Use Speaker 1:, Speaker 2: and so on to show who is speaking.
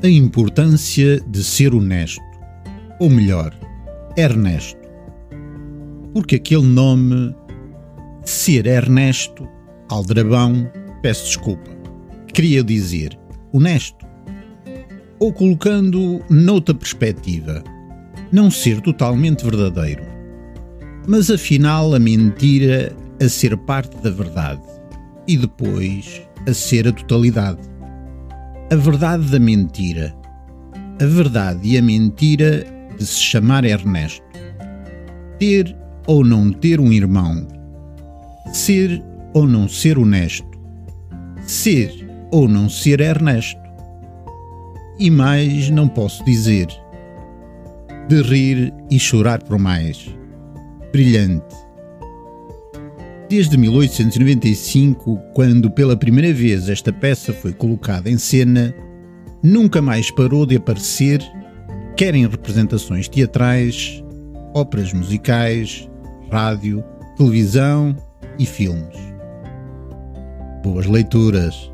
Speaker 1: A importância de ser honesto, ou melhor, Ernesto. Porque aquele nome, ser Ernesto, aldrabão, peço desculpa, queria dizer honesto. Ou colocando noutra perspectiva, não ser totalmente verdadeiro, mas afinal a mentira a ser parte da verdade e depois a ser a totalidade. A verdade da mentira. A verdade e a mentira de se chamar Ernesto. Ter ou não ter um irmão. Ser ou não ser honesto. Ser ou não ser Ernesto. E mais não posso dizer. De rir e chorar por mais. Brilhante Desde 1895, quando pela primeira vez esta peça foi colocada em cena, nunca mais parou de aparecer, quer em representações teatrais, óperas musicais, rádio, televisão e filmes. Boas leituras!